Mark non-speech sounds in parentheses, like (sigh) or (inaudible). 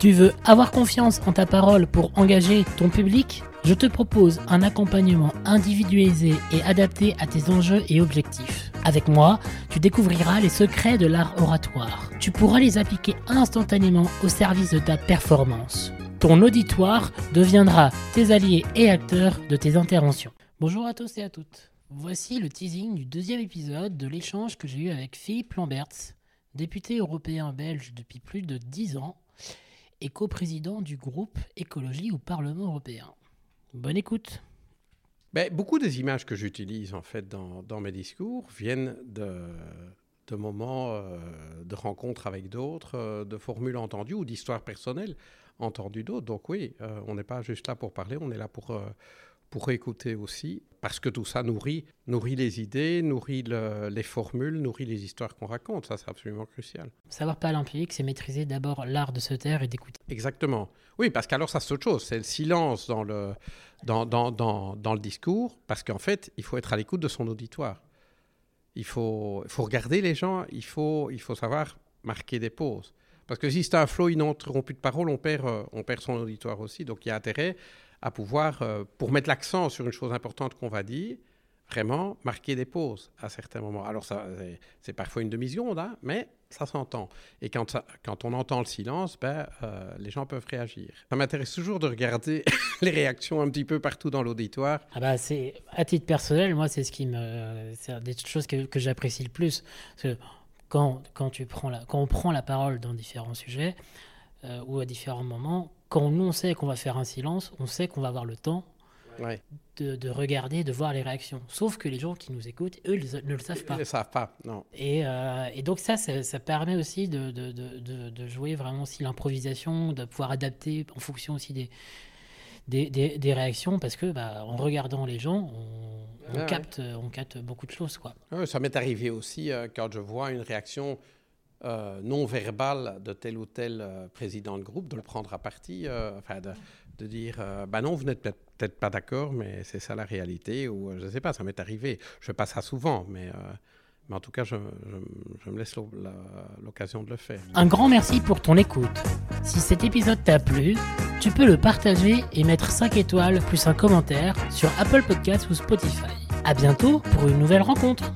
Tu veux avoir confiance en ta parole pour engager ton public? Je te propose un accompagnement individualisé et adapté à tes enjeux et objectifs. Avec moi, tu découvriras les secrets de l'art oratoire. Tu pourras les appliquer instantanément au service de ta performance. Ton auditoire deviendra tes alliés et acteurs de tes interventions. Bonjour à tous et à toutes. Voici le teasing du deuxième épisode de l'échange que j'ai eu avec Philippe Lamberts, député européen belge depuis plus de 10 ans et coprésident du groupe Écologie au Parlement européen. Bonne écoute. Beaucoup des images que j'utilise en fait dans, mes discours viennent de, moments euh, de rencontres avec d'autres, euh, de formules entendues ou d'histoires personnelles entendues d'autres. Donc oui, euh, on n'est pas juste là pour parler, on est là pour, pour écouter aussi, parce que tout ça nourrit, nourrit les idées, nourrit le, les formules, nourrit les histoires qu'on raconte. Ça, c'est absolument crucial. Savoir parler en public, c'est maîtriser d'abord l'art de se taire et d'écouter. Exactement. Oui, parce qu'alors, ça, c'est autre chose. C'est le silence dans le, dans, dans, dans, dans le discours, parce qu'en fait, il faut être à l'écoute de son auditoire. Il faut, il faut regarder les gens, il faut, il faut savoir marquer des pauses. Parce que si c'est un flot ininterrompu de parole, on perd, euh, on perd son auditoire aussi. Donc il y a intérêt à pouvoir, euh, pour mettre l'accent sur une chose importante qu'on va dire, vraiment marquer des pauses à certains moments. Alors ça, c'est parfois une demi-seconde, hein, mais ça s'entend. Et quand, on entend le silence, ben, euh, les gens peuvent réagir. Ça m'intéresse toujours de regarder (laughs) les réactions un petit peu partout dans l'auditoire. Ah bah c'est à titre personnel, moi c'est ce qui me, c'est des choses que, que j'apprécie le plus. Parce que quand, quand, tu prends la, quand on prend la parole dans différents sujets euh, ou à différents moments, quand nous on sait qu'on va faire un silence, on sait qu'on va avoir le temps ouais. de, de, regarder, de voir les réactions. Sauf que les gens qui nous écoutent, eux, ils ne le savent pas. Ils ne le savent pas, non. Et, euh, et donc ça, ça, ça, permet aussi de, de, de, de jouer vraiment aussi l'improvisation, de pouvoir adapter en fonction aussi des, des, des, des réactions, parce que bah, en regardant les gens, on, on, Ah, capte, on capte beaucoup de choses. Quoi. Ouais, ça m'est arrivé aussi euh, quand je vois une réaction euh, non verbale de tel ou tel euh, président de groupe, de le prendre à partie, euh, enfin de, de dire bah non, vous n'êtes peut-être peut pas d'accord, mais c'est ça la réalité, ou je ne sais pas, ça m'est arrivé. Je fais pas ça souvent, mais, mais en tout cas, je, je, je me laisse l'occasion de le faire. Un grand merci pour ton écoute. Si cet épisode t'a plu, tu peux le partager et mettre 5 étoiles plus un commentaire sur Apple Podcasts ou Spotify. À bientôt pour une nouvelle rencontre.